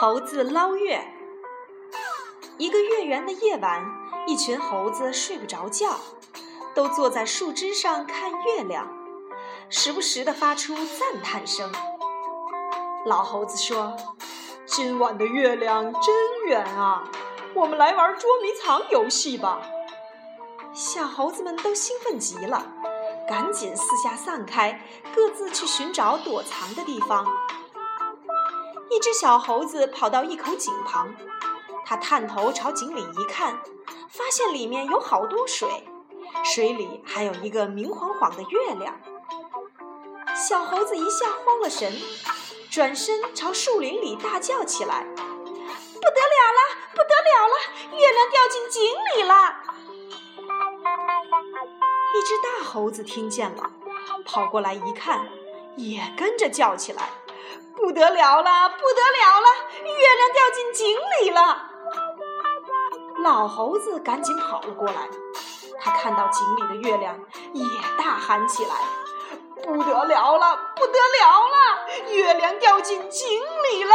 猴子捞月。一个月圆的夜晚，一群猴子睡不着觉，都坐在树枝上看月亮，时不时地发出赞叹声。老猴子说：“今晚的月亮真圆啊，我们来玩捉迷藏游戏吧。”小猴子们都兴奋极了，赶紧四下散开，各自去寻找躲藏的地方。一只小猴子跑到一口井旁，它探头朝井里一看，发现里面有好多水，水里还有一个明晃晃的月亮。小猴子一下慌了神，转身朝树林里大叫起来：“不得了了，不得了了！月亮掉进井里了！”一只大猴子听见了，跑过来一看，也跟着叫起来。不得了了，不得了了！月亮掉进井里了。老猴子赶紧跑了过来，他看到井里的月亮，也大喊起来：“不得了了，不得了了！月亮掉进井里了！”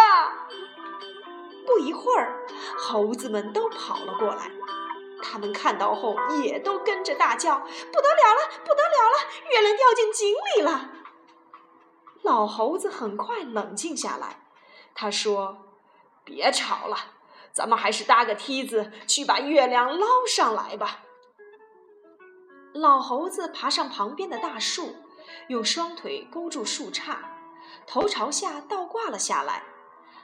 不一会儿，猴子们都跑了过来，他们看到后也都跟着大叫：“不得了了，不得了了！月亮掉进井里了！”老猴子很快冷静下来，他说：“别吵了，咱们还是搭个梯子去把月亮捞上来吧。”老猴子爬上旁边的大树，用双腿勾住树杈，头朝下倒挂了下来。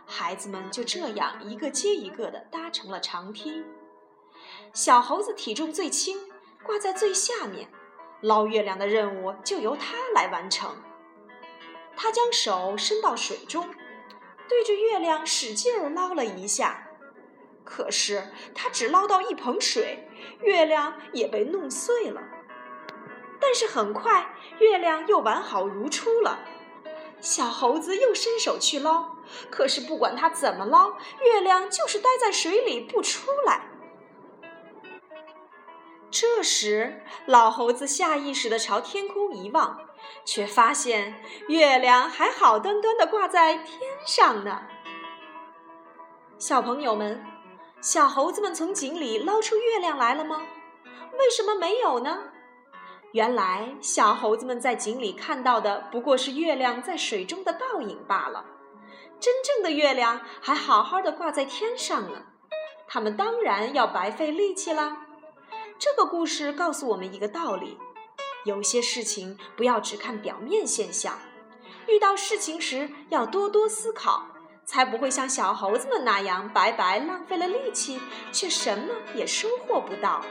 孩子们就这样一个接一个的搭成了长梯。小猴子体重最轻，挂在最下面，捞月亮的任务就由它来完成。他将手伸到水中，对着月亮使劲儿捞了一下，可是他只捞到一盆水，月亮也被弄碎了。但是很快，月亮又完好如初了。小猴子又伸手去捞，可是不管他怎么捞，月亮就是待在水里不出来。这时，老猴子下意识地朝天空一望，却发现月亮还好端端的挂在天上呢。小朋友们，小猴子们从井里捞出月亮来了吗？为什么没有呢？原来，小猴子们在井里看到的不过是月亮在水中的倒影罢了，真正的月亮还好好的挂在天上呢。他们当然要白费力气啦。这个故事告诉我们一个道理：有些事情不要只看表面现象，遇到事情时要多多思考，才不会像小猴子们那样白白浪费了力气，却什么也收获不到。